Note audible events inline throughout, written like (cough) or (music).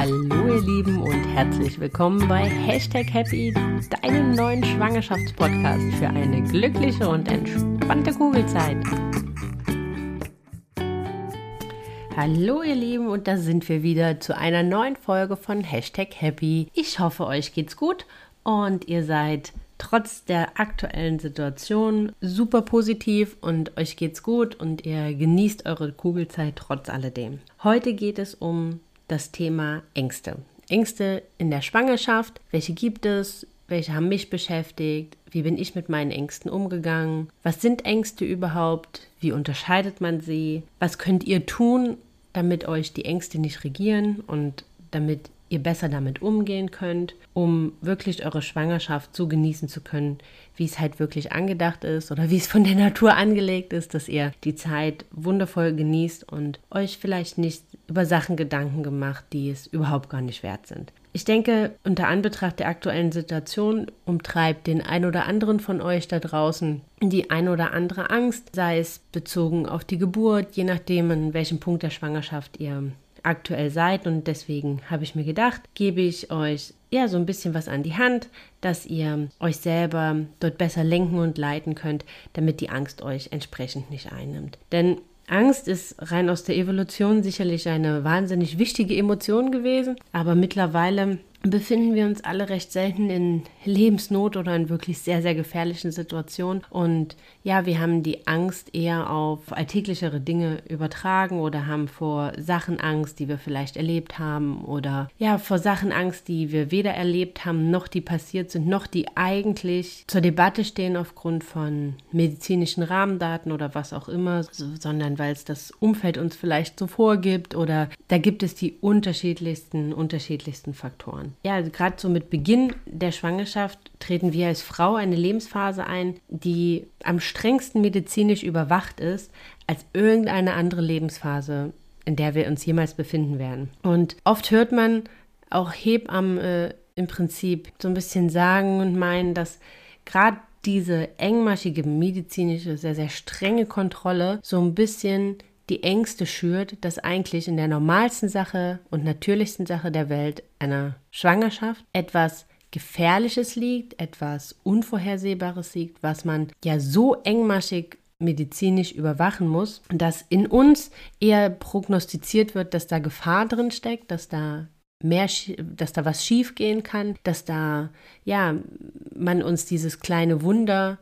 Hallo ihr Lieben und herzlich willkommen bei Hashtag Happy, deinem neuen Schwangerschaftspodcast für eine glückliche und entspannte Kugelzeit. Hallo ihr Lieben und da sind wir wieder zu einer neuen Folge von Hashtag Happy. Ich hoffe euch geht's gut und ihr seid trotz der aktuellen Situation super positiv und euch geht's gut und ihr genießt eure Kugelzeit trotz alledem. Heute geht es um das Thema Ängste. Ängste in der Schwangerschaft, welche gibt es, welche haben mich beschäftigt, wie bin ich mit meinen Ängsten umgegangen, was sind Ängste überhaupt, wie unterscheidet man sie, was könnt ihr tun, damit euch die Ängste nicht regieren und damit ihr besser damit umgehen könnt, um wirklich eure Schwangerschaft so genießen zu können, wie es halt wirklich angedacht ist oder wie es von der Natur angelegt ist, dass ihr die Zeit wundervoll genießt und euch vielleicht nicht über Sachen Gedanken gemacht, die es überhaupt gar nicht wert sind. Ich denke, unter Anbetracht der aktuellen Situation umtreibt den ein oder anderen von euch da draußen die ein oder andere Angst, sei es bezogen auf die Geburt, je nachdem, an welchem Punkt der Schwangerschaft ihr aktuell seid. Und deswegen habe ich mir gedacht, gebe ich euch ja so ein bisschen was an die Hand, dass ihr euch selber dort besser lenken und leiten könnt, damit die Angst euch entsprechend nicht einnimmt. Denn Angst ist rein aus der Evolution sicherlich eine wahnsinnig wichtige Emotion gewesen, aber mittlerweile befinden wir uns alle recht selten in Lebensnot oder in wirklich sehr, sehr gefährlichen Situationen. Und ja, wir haben die Angst eher auf alltäglichere Dinge übertragen oder haben vor Sachen Angst, die wir vielleicht erlebt haben oder ja, vor Sachen Angst, die wir weder erlebt haben, noch die passiert sind, noch die eigentlich zur Debatte stehen aufgrund von medizinischen Rahmendaten oder was auch immer, sondern weil es das Umfeld uns vielleicht so vorgibt oder da gibt es die unterschiedlichsten, unterschiedlichsten Faktoren ja, also gerade so mit Beginn der Schwangerschaft treten wir als Frau eine Lebensphase ein, die am strengsten medizinisch überwacht ist als irgendeine andere Lebensphase, in der wir uns jemals befinden werden. Und oft hört man auch Hebammen äh, im Prinzip so ein bisschen sagen und meinen, dass gerade diese engmaschige medizinische, sehr, sehr strenge Kontrolle so ein bisschen die Ängste schürt, dass eigentlich in der normalsten Sache und natürlichsten Sache der Welt einer Schwangerschaft etwas Gefährliches liegt, etwas Unvorhersehbares liegt, was man ja so engmaschig medizinisch überwachen muss, dass in uns eher prognostiziert wird, dass da Gefahr drin steckt, dass da mehr, dass da was schiefgehen kann, dass da ja man uns dieses kleine Wunder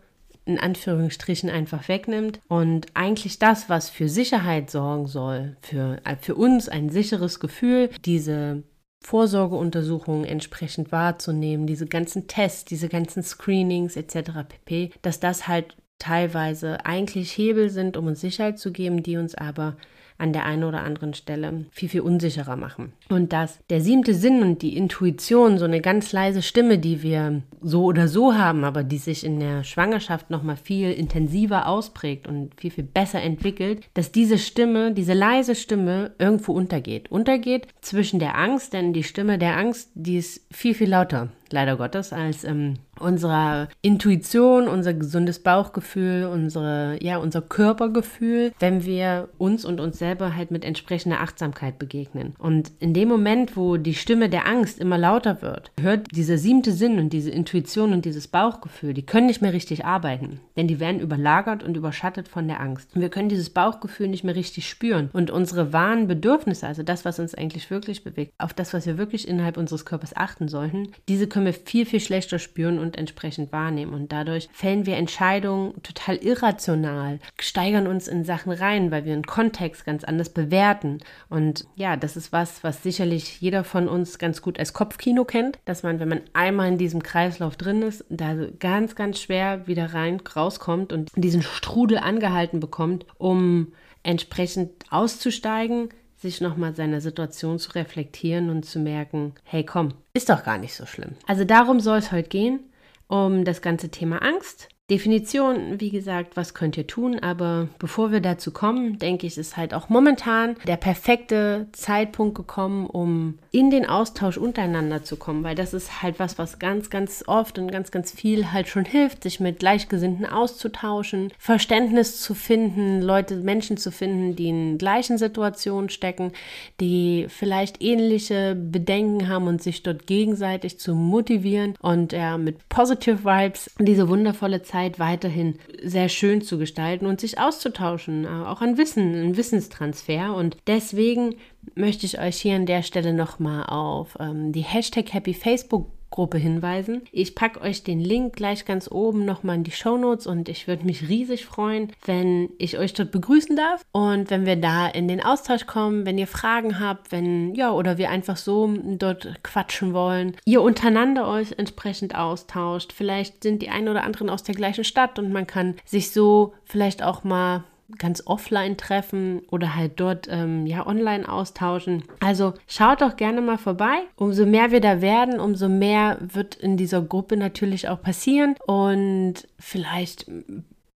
in Anführungsstrichen einfach wegnimmt und eigentlich das, was für Sicherheit sorgen soll, für, äh, für uns ein sicheres Gefühl, diese Vorsorgeuntersuchungen entsprechend wahrzunehmen, diese ganzen Tests, diese ganzen Screenings etc. pp, dass das halt teilweise eigentlich Hebel sind, um uns Sicherheit zu geben, die uns aber an der einen oder anderen Stelle viel, viel unsicherer machen. Und dass der siebte Sinn und die Intuition, so eine ganz leise Stimme, die wir so oder so haben, aber die sich in der Schwangerschaft nochmal viel intensiver ausprägt und viel, viel besser entwickelt, dass diese Stimme, diese leise Stimme irgendwo untergeht. Untergeht zwischen der Angst, denn die Stimme der Angst, die ist viel, viel lauter leider Gottes, als ähm, unserer Intuition, unser gesundes Bauchgefühl, unsere, ja, unser Körpergefühl, wenn wir uns und uns selber halt mit entsprechender Achtsamkeit begegnen. Und in dem Moment, wo die Stimme der Angst immer lauter wird, hört dieser siebte Sinn und diese Intuition und dieses Bauchgefühl, die können nicht mehr richtig arbeiten, denn die werden überlagert und überschattet von der Angst. Und wir können dieses Bauchgefühl nicht mehr richtig spüren und unsere wahren Bedürfnisse, also das, was uns eigentlich wirklich bewegt, auf das, was wir wirklich innerhalb unseres Körpers achten sollten, diese können wir viel, viel schlechter spüren und entsprechend wahrnehmen. Und dadurch fällen wir Entscheidungen total irrational, steigern uns in Sachen rein, weil wir einen Kontext ganz anders bewerten. Und ja, das ist was, was sicherlich jeder von uns ganz gut als Kopfkino kennt, dass man, wenn man einmal in diesem Kreislauf drin ist, da ganz, ganz schwer wieder rein rauskommt und diesen Strudel angehalten bekommt, um entsprechend auszusteigen, sich nochmal seiner Situation zu reflektieren und zu merken, hey komm, ist doch gar nicht so schlimm. Also darum soll es heute gehen, um das ganze Thema Angst Definition, wie gesagt, was könnt ihr tun, aber bevor wir dazu kommen, denke ich, ist halt auch momentan der perfekte Zeitpunkt gekommen, um in den Austausch untereinander zu kommen, weil das ist halt was, was ganz, ganz oft und ganz, ganz viel halt schon hilft, sich mit Gleichgesinnten auszutauschen, Verständnis zu finden, Leute, Menschen zu finden, die in gleichen Situationen stecken, die vielleicht ähnliche Bedenken haben und sich dort gegenseitig zu motivieren und ja, mit Positive Vibes diese wundervolle Zeit Zeit weiterhin sehr schön zu gestalten und sich auszutauschen, äh, auch an Wissen, ein Wissenstransfer. Und deswegen möchte ich euch hier an der Stelle nochmal auf ähm, die Hashtag Happy Facebook Gruppe hinweisen. Ich packe euch den Link gleich ganz oben nochmal in die Show Notes und ich würde mich riesig freuen, wenn ich euch dort begrüßen darf und wenn wir da in den Austausch kommen, wenn ihr Fragen habt, wenn, ja, oder wir einfach so dort quatschen wollen, ihr untereinander euch entsprechend austauscht. Vielleicht sind die einen oder anderen aus der gleichen Stadt und man kann sich so vielleicht auch mal ganz offline treffen oder halt dort ähm, ja online austauschen. Also schaut doch gerne mal vorbei. Umso mehr wir da werden, umso mehr wird in dieser Gruppe natürlich auch passieren und vielleicht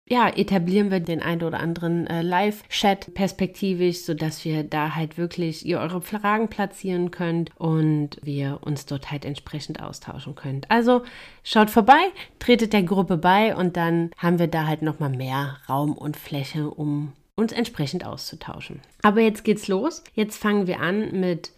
ja, etablieren wir den einen oder anderen äh, Live-Chat perspektivisch, sodass wir da halt wirklich ihr eure Fragen platzieren könnt und wir uns dort halt entsprechend austauschen könnt. Also schaut vorbei, tretet der Gruppe bei und dann haben wir da halt nochmal mehr Raum und Fläche, um uns entsprechend auszutauschen. Aber jetzt geht's los. Jetzt fangen wir an mit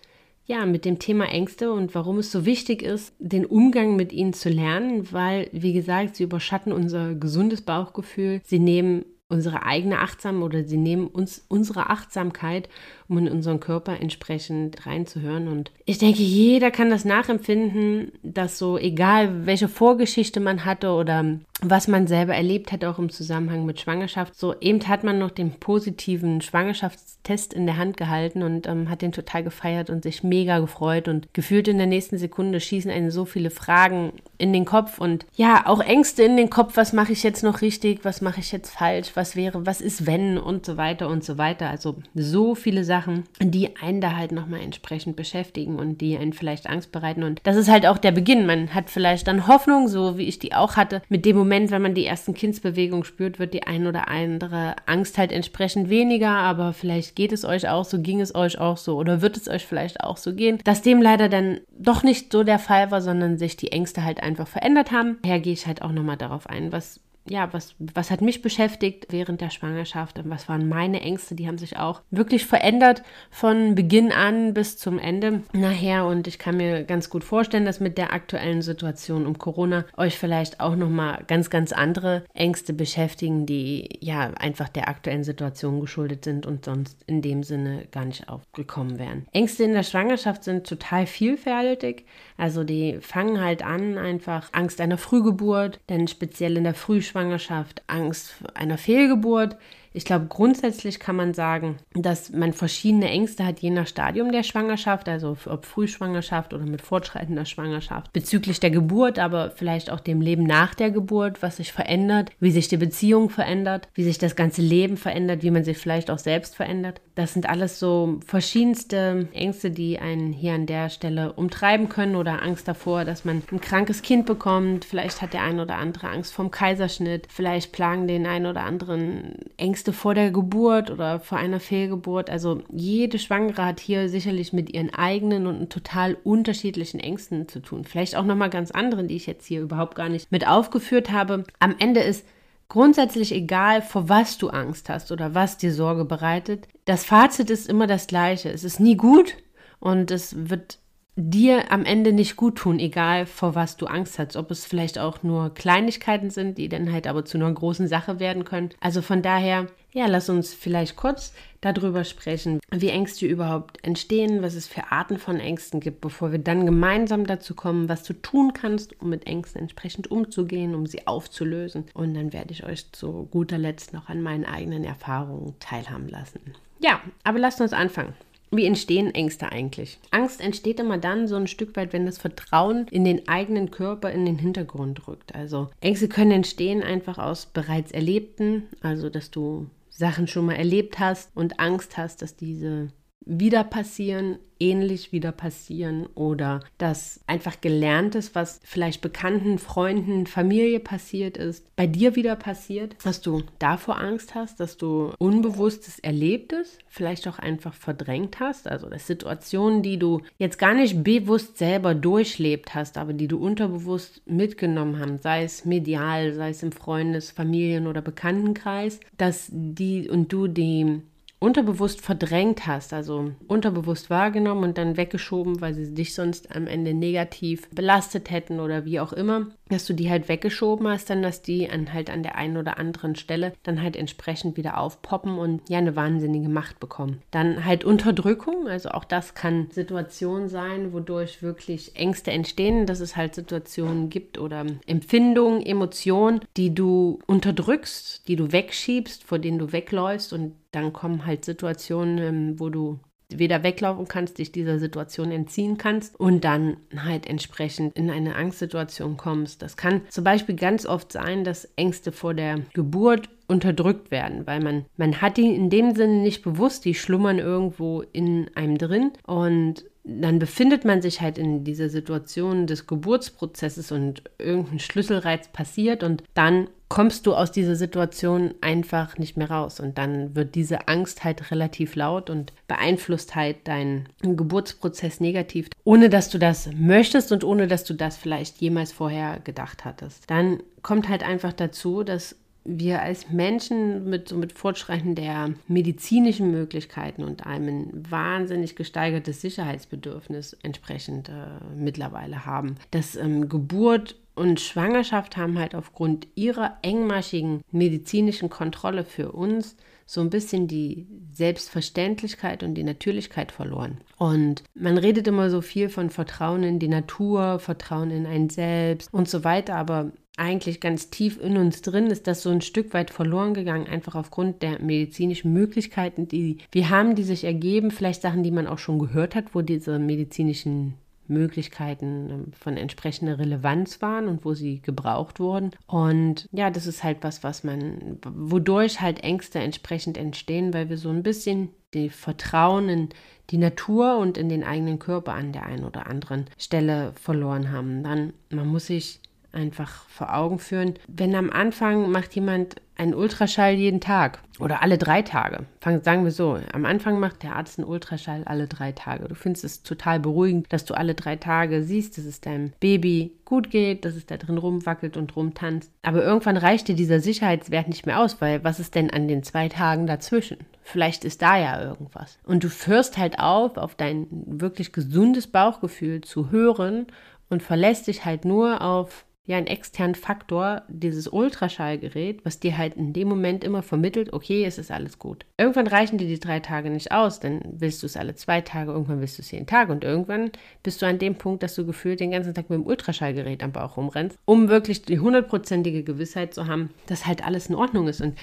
ja, mit dem Thema Ängste und warum es so wichtig ist, den Umgang mit ihnen zu lernen, weil, wie gesagt, sie überschatten unser gesundes Bauchgefühl. Sie nehmen unsere eigene Achtsam oder sie nehmen uns unsere Achtsamkeit, um in unseren Körper entsprechend reinzuhören. Und ich denke, jeder kann das nachempfinden, dass so, egal welche Vorgeschichte man hatte oder was man selber erlebt hat, auch im Zusammenhang mit Schwangerschaft. So eben hat man noch den positiven Schwangerschaftstest in der Hand gehalten und ähm, hat den total gefeiert und sich mega gefreut und gefühlt in der nächsten Sekunde schießen einen so viele Fragen in den Kopf und ja, auch Ängste in den Kopf, was mache ich jetzt noch richtig, was mache ich jetzt falsch, was wäre, was ist wenn und so weiter und so weiter. Also so viele Sachen, die einen da halt nochmal entsprechend beschäftigen und die einen vielleicht Angst bereiten und das ist halt auch der Beginn. Man hat vielleicht dann Hoffnung, so wie ich die auch hatte, mit dem Moment, wenn man die ersten Kindsbewegungen spürt, wird die ein oder andere Angst halt entsprechend weniger, aber vielleicht geht es euch auch so, ging es euch auch so oder wird es euch vielleicht auch so gehen, dass dem leider dann doch nicht so der Fall war, sondern sich die Ängste halt einfach verändert haben. Daher gehe ich halt auch nochmal darauf ein, was ja, was, was hat mich beschäftigt während der Schwangerschaft und was waren meine Ängste? Die haben sich auch wirklich verändert von Beginn an bis zum Ende nachher und ich kann mir ganz gut vorstellen, dass mit der aktuellen Situation um Corona euch vielleicht auch nochmal ganz, ganz andere Ängste beschäftigen, die ja einfach der aktuellen Situation geschuldet sind und sonst in dem Sinne gar nicht aufgekommen wären. Ängste in der Schwangerschaft sind total vielfältig, also die fangen halt an einfach Angst einer Frühgeburt, denn speziell in der Frühschwangerschaft Schwangerschaft, Angst einer Fehlgeburt, ich glaube, grundsätzlich kann man sagen, dass man verschiedene Ängste hat, je nach Stadium der Schwangerschaft, also ob Frühschwangerschaft oder mit fortschreitender Schwangerschaft, bezüglich der Geburt, aber vielleicht auch dem Leben nach der Geburt, was sich verändert, wie sich die Beziehung verändert, wie sich das ganze Leben verändert, wie man sich vielleicht auch selbst verändert. Das sind alles so verschiedenste Ängste, die einen hier an der Stelle umtreiben können oder Angst davor, dass man ein krankes Kind bekommt. Vielleicht hat der ein oder andere Angst vom Kaiserschnitt. Vielleicht plagen den ein oder anderen Ängste Ängste vor der Geburt oder vor einer Fehlgeburt. Also jede Schwangere hat hier sicherlich mit ihren eigenen und total unterschiedlichen Ängsten zu tun. Vielleicht auch nochmal ganz anderen, die ich jetzt hier überhaupt gar nicht mit aufgeführt habe. Am Ende ist grundsätzlich egal, vor was du Angst hast oder was dir Sorge bereitet. Das Fazit ist immer das gleiche. Es ist nie gut und es wird dir am Ende nicht gut tun, egal vor was du Angst hast. Ob es vielleicht auch nur Kleinigkeiten sind, die dann halt aber zu einer großen Sache werden können. Also von daher, ja, lass uns vielleicht kurz darüber sprechen, wie Ängste überhaupt entstehen, was es für Arten von Ängsten gibt, bevor wir dann gemeinsam dazu kommen, was du tun kannst, um mit Ängsten entsprechend umzugehen, um sie aufzulösen. Und dann werde ich euch zu guter Letzt noch an meinen eigenen Erfahrungen teilhaben lassen. Ja, aber lasst uns anfangen. Wie entstehen Ängste eigentlich? Angst entsteht immer dann so ein Stück weit, wenn das Vertrauen in den eigenen Körper in den Hintergrund rückt. Also Ängste können entstehen einfach aus bereits Erlebten, also dass du Sachen schon mal erlebt hast und Angst hast, dass diese wieder passieren, ähnlich wieder passieren oder dass einfach gelerntes, was vielleicht Bekannten, Freunden, Familie passiert ist, bei dir wieder passiert, dass du davor Angst hast, dass du Unbewusstes Erlebtes vielleicht auch einfach verdrängt hast, also das Situationen, die du jetzt gar nicht bewusst selber durchlebt hast, aber die du unterbewusst mitgenommen hast, sei es medial, sei es im Freundes-, Familien- oder Bekanntenkreis, dass die und du die unterbewusst verdrängt hast, also unterbewusst wahrgenommen und dann weggeschoben, weil sie dich sonst am Ende negativ belastet hätten oder wie auch immer, dass du die halt weggeschoben hast, dann dass die an halt an der einen oder anderen Stelle dann halt entsprechend wieder aufpoppen und ja eine wahnsinnige Macht bekommen. Dann halt Unterdrückung, also auch das kann Situation sein, wodurch wirklich Ängste entstehen, dass es halt Situationen gibt oder Empfindungen, Emotionen, die du unterdrückst, die du wegschiebst, vor denen du wegläufst und dann kommen halt Situationen, ähm, wo du weder weglaufen kannst, dich dieser Situation entziehen kannst und dann halt entsprechend in eine Angstsituation kommst. Das kann zum Beispiel ganz oft sein, dass Ängste vor der Geburt unterdrückt werden, weil man, man hat die in dem Sinne nicht bewusst, die schlummern irgendwo in einem drin und dann befindet man sich halt in dieser Situation des Geburtsprozesses und irgendein Schlüsselreiz passiert und dann kommst du aus dieser Situation einfach nicht mehr raus und dann wird diese Angst halt relativ laut und beeinflusst halt deinen Geburtsprozess negativ, ohne dass du das möchtest und ohne dass du das vielleicht jemals vorher gedacht hattest. Dann kommt halt einfach dazu, dass wir als Menschen mit, so mit Fortschreiten der medizinischen Möglichkeiten und einem wahnsinnig gesteigertes Sicherheitsbedürfnis entsprechend äh, mittlerweile haben. Dass ähm, Geburt und Schwangerschaft haben halt aufgrund ihrer engmaschigen medizinischen Kontrolle für uns so ein bisschen die Selbstverständlichkeit und die Natürlichkeit verloren. Und man redet immer so viel von Vertrauen in die Natur, Vertrauen in ein Selbst und so weiter, aber eigentlich ganz tief in uns drin ist das so ein Stück weit verloren gegangen, einfach aufgrund der medizinischen Möglichkeiten, die wir haben, die sich ergeben, vielleicht Sachen, die man auch schon gehört hat, wo diese medizinischen Möglichkeiten ähm, von entsprechender Relevanz waren und wo sie gebraucht wurden. Und ja, das ist halt was, was man, wodurch halt Ängste entsprechend entstehen, weil wir so ein bisschen die Vertrauen in die Natur und in den eigenen Körper an der einen oder anderen Stelle verloren haben. Dann, man muss sich einfach vor Augen führen. Wenn am Anfang macht jemand einen Ultraschall jeden Tag oder alle drei Tage, sagen wir so, am Anfang macht der Arzt einen Ultraschall alle drei Tage. Du findest es total beruhigend, dass du alle drei Tage siehst, dass es deinem Baby gut geht, dass es da drin rumwackelt und rumtanzt. Aber irgendwann reicht dir dieser Sicherheitswert nicht mehr aus, weil was ist denn an den zwei Tagen dazwischen? Vielleicht ist da ja irgendwas. Und du hörst halt auf, auf dein wirklich gesundes Bauchgefühl zu hören und verlässt dich halt nur auf ja einen externen Faktor, dieses Ultraschallgerät, was dir halt in dem Moment immer vermittelt, okay, es ist alles gut. Irgendwann reichen dir die drei Tage nicht aus, dann willst du es alle zwei Tage, irgendwann willst du es jeden Tag und irgendwann bist du an dem Punkt, dass du gefühlt den ganzen Tag mit dem Ultraschallgerät am Bauch rumrennst, um wirklich die hundertprozentige Gewissheit zu haben, dass halt alles in Ordnung ist. Und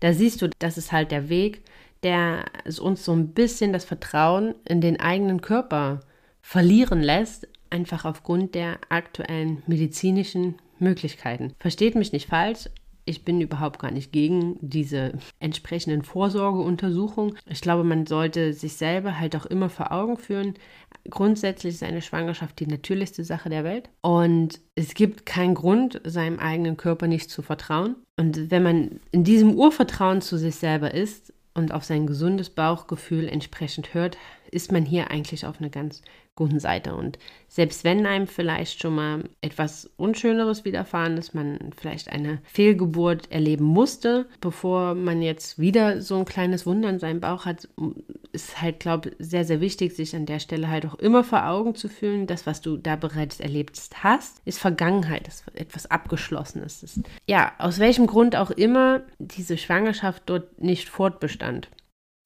da siehst du, das ist halt der Weg, der uns so ein bisschen das Vertrauen in den eigenen Körper verlieren lässt, einfach aufgrund der aktuellen medizinischen Möglichkeiten. Versteht mich nicht falsch, ich bin überhaupt gar nicht gegen diese entsprechenden Vorsorgeuntersuchungen. Ich glaube, man sollte sich selber halt auch immer vor Augen führen. Grundsätzlich ist eine Schwangerschaft die natürlichste Sache der Welt. Und es gibt keinen Grund, seinem eigenen Körper nicht zu vertrauen. Und wenn man in diesem Urvertrauen zu sich selber ist und auf sein gesundes Bauchgefühl entsprechend hört, ist man hier eigentlich auf einer ganz guten Seite. Und selbst wenn einem vielleicht schon mal etwas Unschöneres widerfahren ist, man vielleicht eine Fehlgeburt erleben musste, bevor man jetzt wieder so ein kleines Wunder in seinem Bauch hat, ist halt, glaube ich, sehr, sehr wichtig, sich an der Stelle halt auch immer vor Augen zu fühlen, das, was du da bereits erlebt hast, ist Vergangenheit, ist etwas Abgeschlossenes. Ja, aus welchem Grund auch immer diese Schwangerschaft dort nicht fortbestand.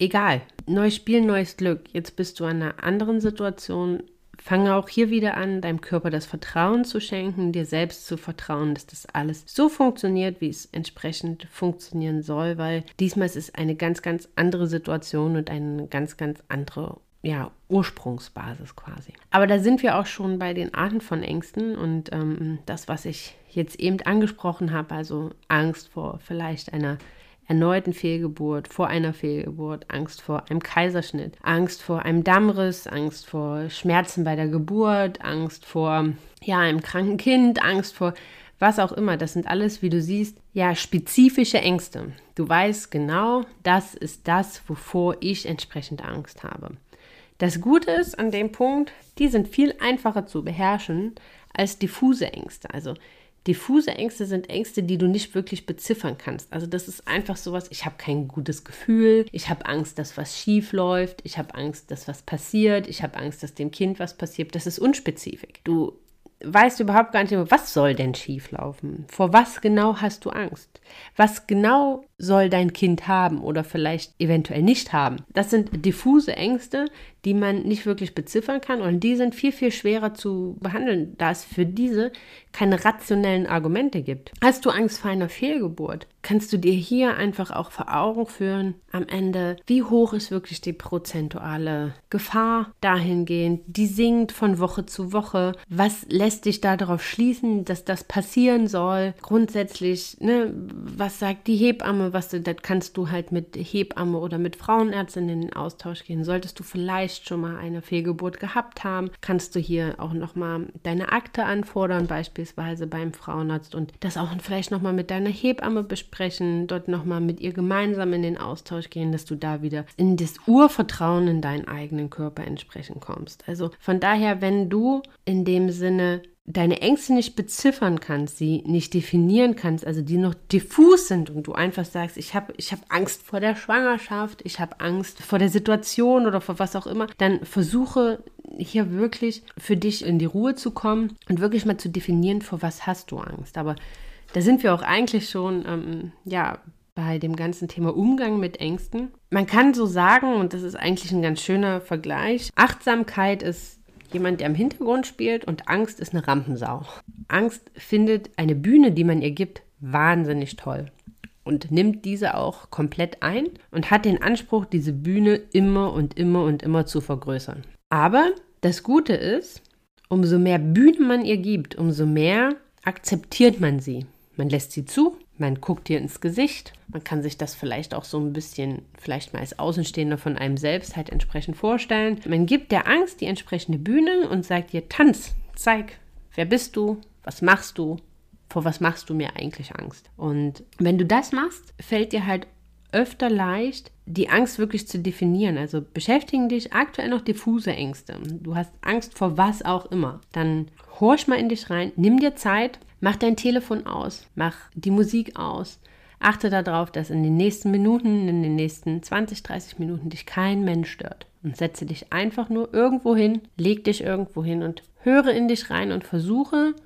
Egal, neues Spiel, neues Glück. Jetzt bist du in einer anderen Situation. Fange auch hier wieder an, deinem Körper das Vertrauen zu schenken, dir selbst zu vertrauen, dass das alles so funktioniert, wie es entsprechend funktionieren soll, weil diesmal ist es eine ganz, ganz andere Situation und eine ganz, ganz andere ja, Ursprungsbasis quasi. Aber da sind wir auch schon bei den Arten von Ängsten und ähm, das, was ich jetzt eben angesprochen habe, also Angst vor vielleicht einer erneuten Fehlgeburt, vor einer Fehlgeburt, Angst vor einem Kaiserschnitt, Angst vor einem Dammriss, Angst vor Schmerzen bei der Geburt, Angst vor ja, einem kranken Kind, Angst vor was auch immer. Das sind alles, wie du siehst, ja, spezifische Ängste. Du weißt genau, das ist das, wovor ich entsprechend Angst habe. Das Gute ist an dem Punkt, die sind viel einfacher zu beherrschen als diffuse Ängste. Also diffuse Ängste sind Ängste, die du nicht wirklich beziffern kannst. Also das ist einfach sowas, ich habe kein gutes Gefühl, ich habe Angst, dass was schief läuft, ich habe Angst, dass was passiert, ich habe Angst, dass dem Kind was passiert. Das ist unspezifisch. Du weißt überhaupt gar nicht was soll denn schieflaufen? Vor was genau hast du Angst? Was genau soll dein Kind haben oder vielleicht eventuell nicht haben? Das sind diffuse Ängste, die man nicht wirklich beziffern kann und die sind viel, viel schwerer zu behandeln, da es für diese keine rationellen Argumente gibt. Hast du Angst vor einer Fehlgeburt? Kannst du dir hier einfach auch vor Augen führen, am Ende, wie hoch ist wirklich die prozentuale Gefahr dahingehend? Die sinkt von Woche zu Woche. Was lässt dich da darauf schließen, dass das passieren soll? Grundsätzlich, ne, was sagt die Hebamme? Was, das kannst du halt mit Hebamme oder mit Frauenärztin in den Austausch gehen. Solltest du vielleicht schon mal eine Fehlgeburt gehabt haben, kannst du hier auch nochmal deine Akte anfordern, beispielsweise beim Frauenarzt und das auch vielleicht nochmal mit deiner Hebamme besprechen, dort nochmal mit ihr gemeinsam in den Austausch gehen, dass du da wieder in das Urvertrauen in deinen eigenen Körper entsprechend kommst. Also von daher, wenn du in dem Sinne deine Ängste nicht beziffern kannst, sie nicht definieren kannst, also die noch diffus sind und du einfach sagst, ich habe ich hab Angst vor der Schwangerschaft, ich habe Angst vor der Situation oder vor was auch immer, dann versuche hier wirklich für dich in die Ruhe zu kommen und wirklich mal zu definieren, vor was hast du Angst. Aber da sind wir auch eigentlich schon, ähm, ja, bei dem ganzen Thema Umgang mit Ängsten. Man kann so sagen, und das ist eigentlich ein ganz schöner Vergleich, Achtsamkeit ist jemand, der im Hintergrund spielt und Angst ist eine Rampensau. Angst findet eine Bühne, die man ihr gibt, wahnsinnig toll und nimmt diese auch komplett ein und hat den Anspruch, diese Bühne immer und immer und immer zu vergrößern. Aber das Gute ist, umso mehr Bühne man ihr gibt, umso mehr akzeptiert man sie. Man lässt sie zu, man guckt ihr ins Gesicht. Man kann sich das vielleicht auch so ein bisschen, vielleicht mal als Außenstehender von einem selbst halt entsprechend vorstellen. Man gibt der Angst die entsprechende Bühne und sagt ihr, tanz, zeig, wer bist du, was machst du, vor was machst du mir eigentlich Angst? Und wenn du das machst, fällt dir halt öfter leicht, die Angst wirklich zu definieren. Also beschäftigen dich aktuell noch diffuse Ängste. Du hast Angst vor was auch immer. Dann horch mal in dich rein, nimm dir Zeit, Mach dein Telefon aus, mach die Musik aus. Achte darauf, dass in den nächsten Minuten, in den nächsten 20, 30 Minuten dich kein Mensch stört. Und setze dich einfach nur irgendwo hin, leg dich irgendwo hin und höre in dich rein und versuche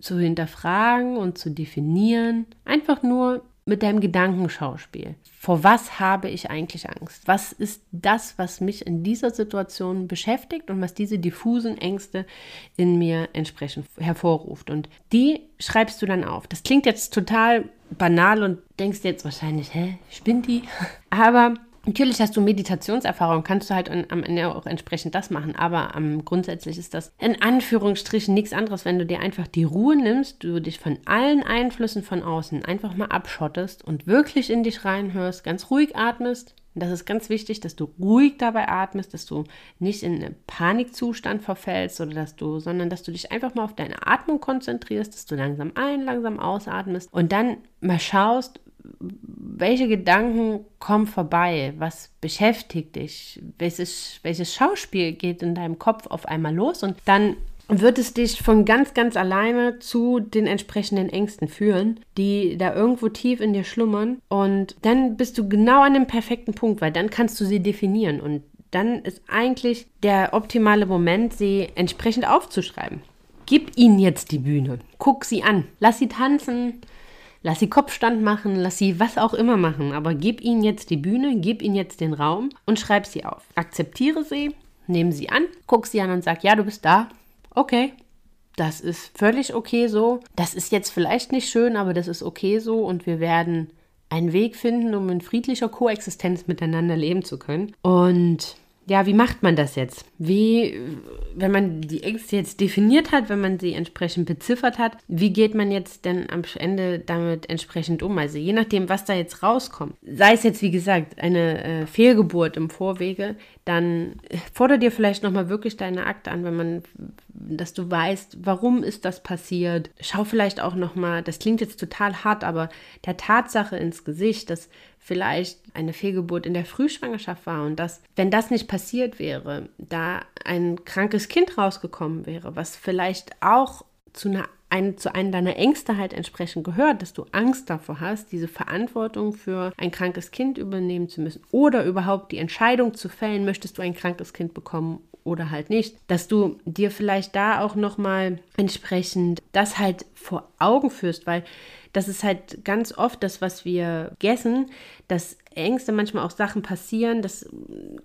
zu hinterfragen und zu definieren. Einfach nur mit deinem Gedankenschauspiel. Vor was habe ich eigentlich Angst? Was ist das, was mich in dieser Situation beschäftigt und was diese diffusen Ängste in mir entsprechend hervorruft? Und die schreibst du dann auf. Das klingt jetzt total banal und denkst jetzt wahrscheinlich, hä, spinnt die? (laughs) Aber Natürlich hast du Meditationserfahrung, kannst du halt am Ende auch entsprechend das machen, aber ähm, grundsätzlich ist das in Anführungsstrichen nichts anderes, wenn du dir einfach die Ruhe nimmst, du dich von allen Einflüssen von außen einfach mal abschottest und wirklich in dich reinhörst, ganz ruhig atmest. Das ist ganz wichtig, dass du ruhig dabei atmest, dass du nicht in einen Panikzustand verfällst oder dass du, sondern dass du dich einfach mal auf deine Atmung konzentrierst, dass du langsam ein, langsam ausatmest und dann mal schaust, welche Gedanken kommen vorbei? Was beschäftigt dich? Welches, welches Schauspiel geht in deinem Kopf auf einmal los? Und dann wird es dich von ganz, ganz alleine zu den entsprechenden Ängsten führen, die da irgendwo tief in dir schlummern. Und dann bist du genau an dem perfekten Punkt, weil dann kannst du sie definieren. Und dann ist eigentlich der optimale Moment, sie entsprechend aufzuschreiben. Gib ihnen jetzt die Bühne. Guck sie an. Lass sie tanzen. Lass sie Kopfstand machen, lass sie was auch immer machen, aber gib ihnen jetzt die Bühne, gib ihnen jetzt den Raum und schreib sie auf. Akzeptiere sie, nehme sie an, guck sie an und sag, ja, du bist da. Okay, das ist völlig okay so. Das ist jetzt vielleicht nicht schön, aber das ist okay so und wir werden einen Weg finden, um in friedlicher Koexistenz miteinander leben zu können. Und ja, wie macht man das jetzt? Wie, wenn man die Ängste jetzt definiert hat, wenn man sie entsprechend beziffert hat, wie geht man jetzt denn am Ende damit entsprechend um? Also je nachdem, was da jetzt rauskommt. Sei es jetzt, wie gesagt, eine äh, Fehlgeburt im Vorwege, dann fordere dir vielleicht nochmal wirklich deine Akte an, wenn man, dass du weißt, warum ist das passiert. Schau vielleicht auch nochmal, das klingt jetzt total hart, aber der Tatsache ins Gesicht, dass vielleicht eine Fehlgeburt in der Frühschwangerschaft war und dass, wenn das nicht passiert wäre, da ein krankes Kind rausgekommen wäre, was vielleicht auch zu einer ein, zu einem deiner Ängste halt entsprechend gehört, dass du Angst davor hast, diese Verantwortung für ein krankes Kind übernehmen zu müssen oder überhaupt die Entscheidung zu fällen, möchtest du ein krankes Kind bekommen oder halt nicht, dass du dir vielleicht da auch noch mal entsprechend das halt vor Augen führst, weil das ist halt ganz oft das, was wir gessen, dass Ängste manchmal auch Sachen passieren, dass,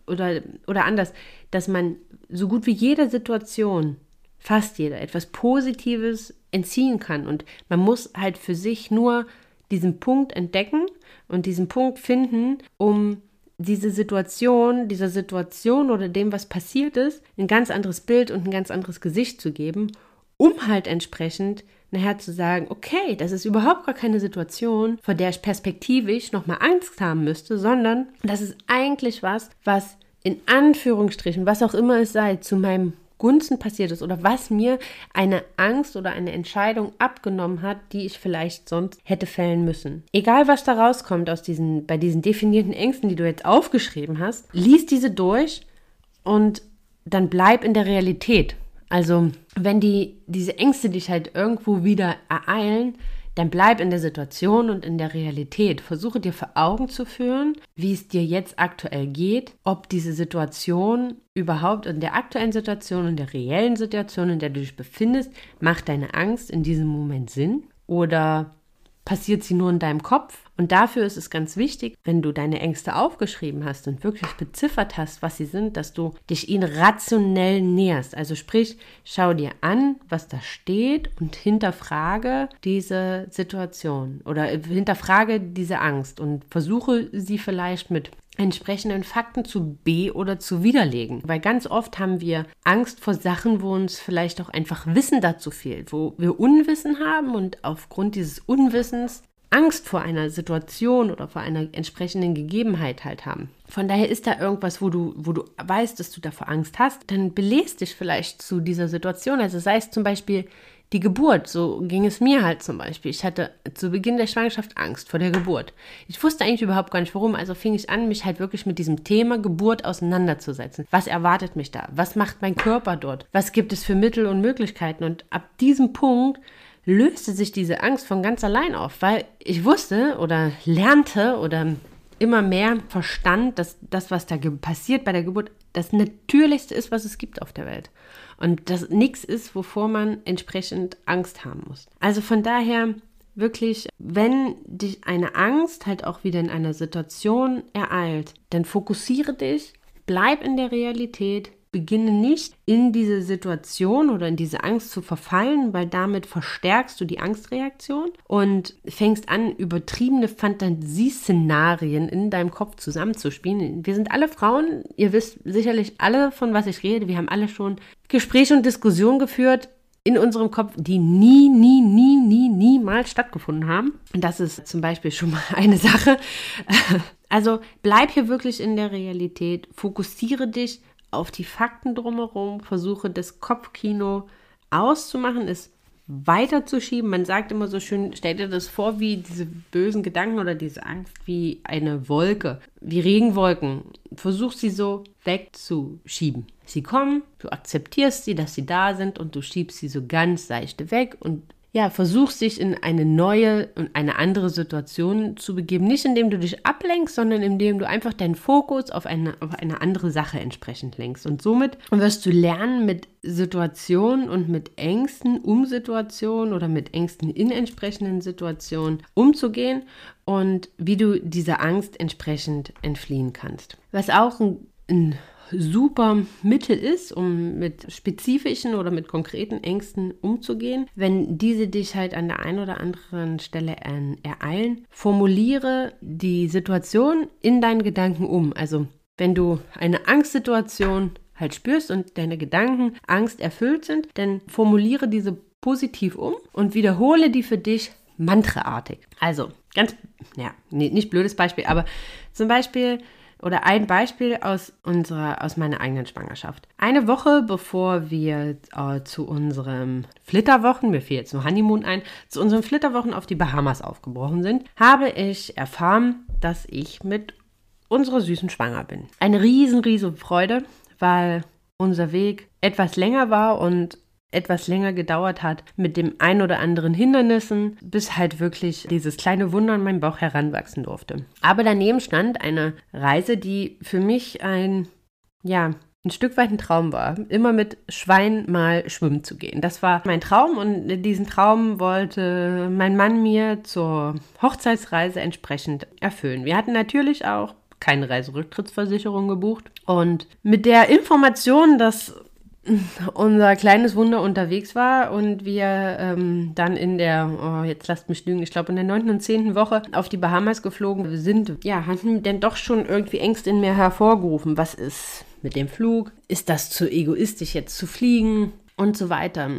oder, oder anders, dass man so gut wie jede Situation, fast jeder, etwas Positives entziehen kann. Und man muss halt für sich nur diesen Punkt entdecken und diesen Punkt finden, um diese Situation, dieser Situation oder dem, was passiert ist, ein ganz anderes Bild und ein ganz anderes Gesicht zu geben, um halt entsprechend nachher zu sagen, okay, das ist überhaupt gar keine Situation, vor der ich perspektivisch nochmal Angst haben müsste, sondern das ist eigentlich was, was in Anführungsstrichen, was auch immer es sei, zu meinem Gunsten passiert ist oder was mir eine Angst oder eine Entscheidung abgenommen hat, die ich vielleicht sonst hätte fällen müssen. Egal was da rauskommt aus diesen, bei diesen definierten Ängsten, die du jetzt aufgeschrieben hast, lies diese durch und dann bleib in der Realität. Also, wenn die, diese Ängste dich halt irgendwo wieder ereilen, dann bleib in der Situation und in der Realität. Versuche dir vor Augen zu führen, wie es dir jetzt aktuell geht, ob diese Situation überhaupt in der aktuellen Situation, in der reellen Situation, in der du dich befindest, macht deine Angst in diesem Moment Sinn oder passiert sie nur in deinem Kopf. Und dafür ist es ganz wichtig, wenn du deine Ängste aufgeschrieben hast und wirklich beziffert hast, was sie sind, dass du dich ihnen rationell näherst. Also sprich, schau dir an, was da steht und hinterfrage diese Situation oder hinterfrage diese Angst und versuche sie vielleicht mit entsprechenden Fakten zu be- oder zu widerlegen. Weil ganz oft haben wir Angst vor Sachen, wo uns vielleicht auch einfach Wissen dazu fehlt, wo wir Unwissen haben und aufgrund dieses Unwissens Angst vor einer Situation oder vor einer entsprechenden Gegebenheit halt haben. Von daher ist da irgendwas, wo du, wo du weißt, dass du davor Angst hast, dann belest dich vielleicht zu dieser Situation. Also sei es zum Beispiel die Geburt, so ging es mir halt zum Beispiel. Ich hatte zu Beginn der Schwangerschaft Angst vor der Geburt. Ich wusste eigentlich überhaupt gar nicht warum, also fing ich an, mich halt wirklich mit diesem Thema Geburt auseinanderzusetzen. Was erwartet mich da? Was macht mein Körper dort? Was gibt es für Mittel und Möglichkeiten? Und ab diesem Punkt löste sich diese Angst von ganz allein auf, weil ich wusste oder lernte oder immer mehr verstand, dass das, was da passiert bei der Geburt, das Natürlichste ist, was es gibt auf der Welt. Und das nichts ist, wovor man entsprechend Angst haben muss. Also von daher wirklich, wenn dich eine Angst halt auch wieder in einer Situation ereilt, dann fokussiere dich, bleib in der Realität, beginne nicht in diese Situation oder in diese Angst zu verfallen, weil damit verstärkst du die Angstreaktion und fängst an, übertriebene Fantasieszenarien in deinem Kopf zusammenzuspielen. Wir sind alle Frauen, ihr wisst sicherlich alle, von was ich rede. Wir haben alle schon Gespräche und Diskussionen geführt in unserem Kopf, die nie, nie, nie, nie, niemals stattgefunden haben. Und das ist zum Beispiel schon mal eine Sache. (laughs) Also bleib hier wirklich in der Realität, fokussiere dich auf die Fakten drumherum, versuche das Kopfkino auszumachen, es weiterzuschieben. Man sagt immer so schön, stell dir das vor wie diese bösen Gedanken oder diese Angst wie eine Wolke, wie Regenwolken. Versuch sie so wegzuschieben. Sie kommen, du akzeptierst sie, dass sie da sind und du schiebst sie so ganz seichte weg und ja, versuch dich in eine neue und eine andere Situation zu begeben. Nicht indem du dich ablenkst, sondern indem du einfach deinen Fokus auf eine, auf eine andere Sache entsprechend lenkst. Und somit wirst du lernen, mit Situationen und mit Ängsten um Situationen oder mit Ängsten in entsprechenden Situationen umzugehen und wie du dieser Angst entsprechend entfliehen kannst. Was auch ein, ein super Mittel ist, um mit spezifischen oder mit konkreten Ängsten umzugehen. Wenn diese dich halt an der einen oder anderen Stelle ereilen, formuliere die Situation in deinen Gedanken um. Also wenn du eine Angstsituation halt spürst und deine Gedanken angsterfüllt sind, dann formuliere diese positiv um und wiederhole die für dich mantraartig. Also ganz, ja, nicht blödes Beispiel, aber zum Beispiel oder ein Beispiel aus unserer, aus meiner eigenen Schwangerschaft. Eine Woche bevor wir äh, zu unserem Flitterwochen, mir fiel jetzt nur Honeymoon ein, zu unseren Flitterwochen auf die Bahamas aufgebrochen sind, habe ich erfahren, dass ich mit unserer Süßen schwanger bin. Eine riesen, riesen Freude, weil unser Weg etwas länger war und etwas länger gedauert hat mit dem ein oder anderen Hindernissen, bis halt wirklich dieses kleine Wunder in meinem Bauch heranwachsen durfte. Aber daneben stand eine Reise, die für mich ein, ja, ein Stück weit ein Traum war, immer mit Schwein mal schwimmen zu gehen. Das war mein Traum und diesen Traum wollte mein Mann mir zur Hochzeitsreise entsprechend erfüllen. Wir hatten natürlich auch keine Reiserücktrittsversicherung gebucht und mit der Information, dass unser kleines Wunder unterwegs war und wir ähm, dann in der, oh, jetzt lasst mich lügen, ich glaube in der neunten und zehnten Woche auf die Bahamas geflogen sind, ja, hatten denn doch schon irgendwie Ängste in mir hervorgerufen. Was ist mit dem Flug? Ist das zu egoistisch jetzt zu fliegen? Und so weiter.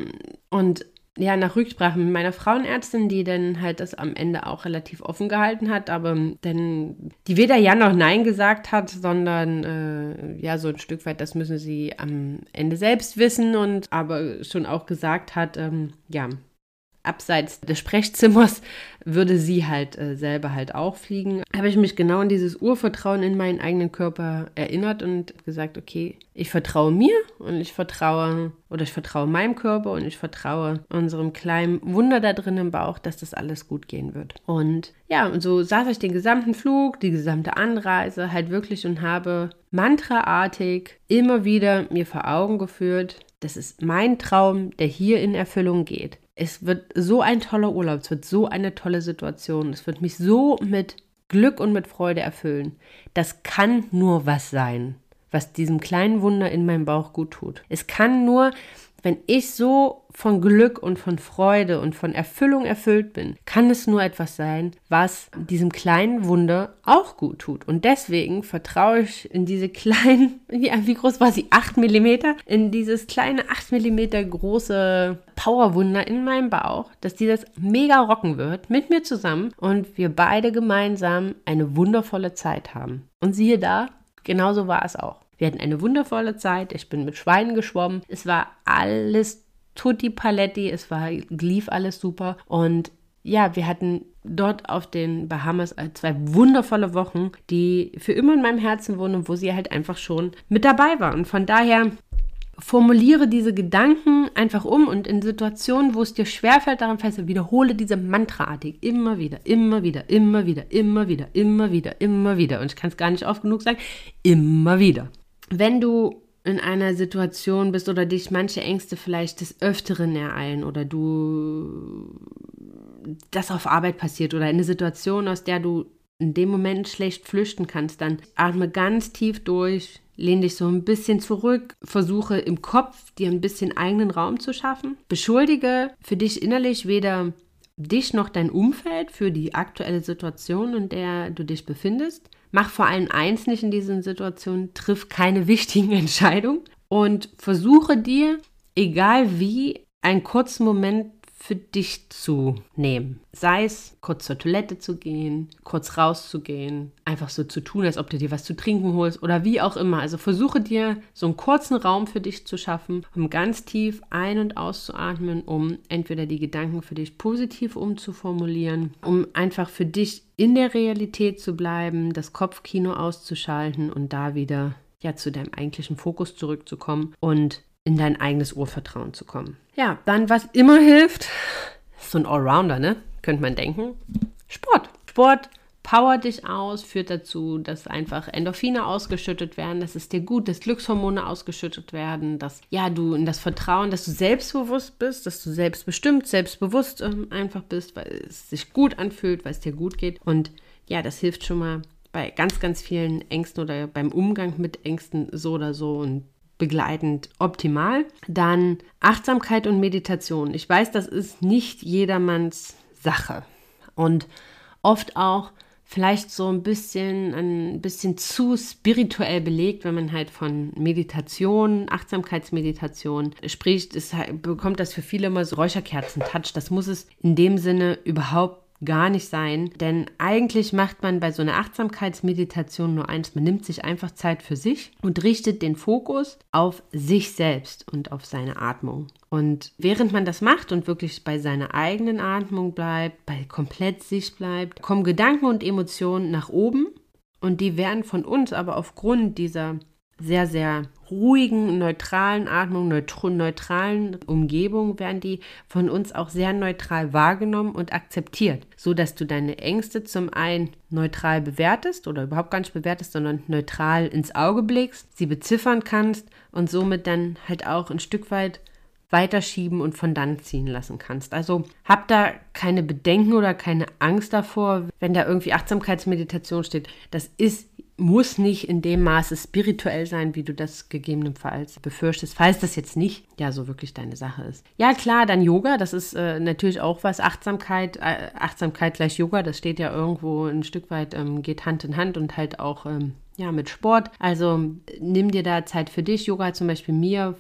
Und ja, nach Rücksprache mit meiner Frauenärztin, die dann halt das am Ende auch relativ offen gehalten hat, aber dann die weder Ja noch Nein gesagt hat, sondern äh, ja, so ein Stück weit, das müssen sie am Ende selbst wissen und aber schon auch gesagt hat, ähm, ja, abseits des Sprechzimmers würde sie halt äh, selber halt auch fliegen. Habe ich mich genau an dieses Urvertrauen in meinen eigenen Körper erinnert und gesagt, okay, ich vertraue mir und ich vertraue oder ich vertraue meinem Körper und ich vertraue unserem kleinen Wunder da drin im Bauch, dass das alles gut gehen wird. Und ja, und so saß ich den gesamten Flug, die gesamte Anreise halt wirklich und habe mantraartig immer wieder mir vor Augen geführt, das ist mein Traum, der hier in Erfüllung geht. Es wird so ein toller Urlaub, es wird so eine tolle Situation, es wird mich so mit Glück und mit Freude erfüllen. Das kann nur was sein, was diesem kleinen Wunder in meinem Bauch gut tut. Es kann nur wenn ich so von Glück und von Freude und von Erfüllung erfüllt bin, kann es nur etwas sein, was diesem kleinen Wunder auch gut tut. Und deswegen vertraue ich in diese kleinen, (laughs) wie groß war sie? 8 mm? In dieses kleine 8 mm große Powerwunder in meinem Bauch, dass die das mega rocken wird mit mir zusammen und wir beide gemeinsam eine wundervolle Zeit haben. Und siehe da, genauso war es auch. Wir hatten eine wundervolle Zeit. Ich bin mit Schweinen geschwommen. Es war alles tutti paletti. Es war, lief alles super. Und ja, wir hatten dort auf den Bahamas zwei wundervolle Wochen, die für immer in meinem Herzen wohnen und wo sie halt einfach schon mit dabei waren. Von daher formuliere diese Gedanken einfach um und in Situationen, wo es dir schwerfällt, daran fest, wiederhole diese mantraartig immer wieder, immer wieder, immer wieder, immer wieder, immer wieder, immer wieder. Und ich kann es gar nicht oft genug sagen, immer wieder wenn du in einer Situation bist oder dich manche Ängste vielleicht des Öfteren ereilen oder du das auf Arbeit passiert oder eine Situation, aus der du in dem Moment schlecht flüchten kannst, dann atme ganz tief durch, lehn dich so ein bisschen zurück, versuche im Kopf dir ein bisschen eigenen Raum zu schaffen. Beschuldige für dich innerlich weder dich noch dein Umfeld für die aktuelle Situation, in der du dich befindest. Mach vor allem eins nicht in diesen Situationen, triff keine (laughs) wichtigen Entscheidungen und versuche dir, egal wie, einen kurzen Moment für dich zu nehmen. Sei es kurz zur Toilette zu gehen, kurz rauszugehen, einfach so zu tun, als ob du dir was zu trinken holst oder wie auch immer. Also versuche dir so einen kurzen Raum für dich zu schaffen, um ganz tief ein- und auszuatmen, um entweder die Gedanken für dich positiv umzuformulieren, um einfach für dich in der Realität zu bleiben, das Kopfkino auszuschalten und da wieder ja zu deinem eigentlichen Fokus zurückzukommen und in dein eigenes Urvertrauen zu kommen. Ja, dann was immer hilft, so ein Allrounder, ne? Könnte man denken. Sport. Sport powert dich aus, führt dazu, dass einfach Endorphine ausgeschüttet werden, dass es dir gut, dass Glückshormone ausgeschüttet werden, dass ja du in das Vertrauen, dass du selbstbewusst bist, dass du selbstbestimmt, selbstbewusst ähm, einfach bist, weil es sich gut anfühlt, weil es dir gut geht und ja, das hilft schon mal bei ganz, ganz vielen Ängsten oder beim Umgang mit Ängsten so oder so und begleitend optimal. Dann Achtsamkeit und Meditation. Ich weiß, das ist nicht jedermanns Sache und oft auch vielleicht so ein bisschen, ein bisschen zu spirituell belegt, wenn man halt von Meditation, Achtsamkeitsmeditation spricht, ist, bekommt das für viele immer so Räucherkerzen-Touch. Das muss es in dem Sinne überhaupt gar nicht sein, denn eigentlich macht man bei so einer Achtsamkeitsmeditation nur eins, man nimmt sich einfach Zeit für sich und richtet den Fokus auf sich selbst und auf seine Atmung. Und während man das macht und wirklich bei seiner eigenen Atmung bleibt, bei komplett sich bleibt, kommen Gedanken und Emotionen nach oben und die werden von uns aber aufgrund dieser sehr, sehr ruhigen, neutralen Atmung, neutralen Umgebung werden die von uns auch sehr neutral wahrgenommen und akzeptiert, so dass du deine Ängste zum einen neutral bewertest oder überhaupt gar nicht bewertest, sondern neutral ins Auge blickst, sie beziffern kannst und somit dann halt auch ein Stück weit weiterschieben und von dann ziehen lassen kannst. Also hab da keine Bedenken oder keine Angst davor, wenn da irgendwie Achtsamkeitsmeditation steht. Das ist muss nicht in dem Maße spirituell sein, wie du das gegebenenfalls befürchtest, falls das jetzt nicht ja so wirklich deine Sache ist. Ja, klar, dann Yoga, das ist äh, natürlich auch was. Achtsamkeit, äh, Achtsamkeit gleich Yoga, das steht ja irgendwo ein Stück weit, ähm, geht Hand in Hand und halt auch ähm, ja, mit Sport. Also nimm dir da Zeit für dich. Yoga hat zum Beispiel mir